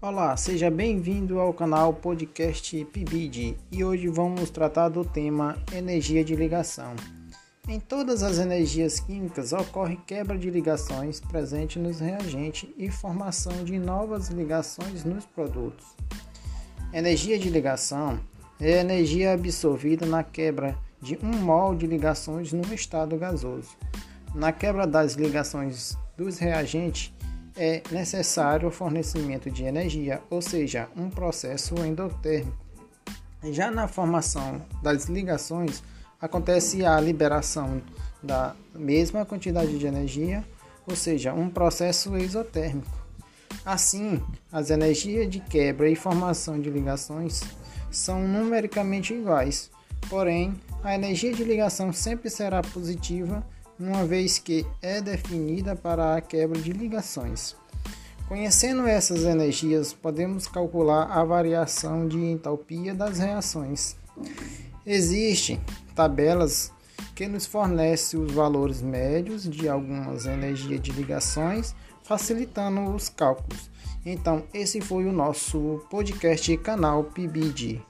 Olá, seja bem-vindo ao canal Podcast PIBID e hoje vamos tratar do tema energia de ligação. Em todas as energias químicas ocorre quebra de ligações presente nos reagentes e formação de novas ligações nos produtos. Energia de ligação é a energia absorvida na quebra de um mol de ligações no estado gasoso. Na quebra das ligações dos reagentes, é necessário o fornecimento de energia, ou seja, um processo endotérmico. Já na formação das ligações, acontece a liberação da mesma quantidade de energia, ou seja, um processo exotérmico. Assim, as energias de quebra e formação de ligações são numericamente iguais, porém, a energia de ligação sempre será positiva uma vez que é definida para a quebra de ligações. Conhecendo essas energias, podemos calcular a variação de entalpia das reações. Existem tabelas que nos fornecem os valores médios de algumas energias de ligações, facilitando os cálculos. Então, esse foi o nosso podcast canal PIBID.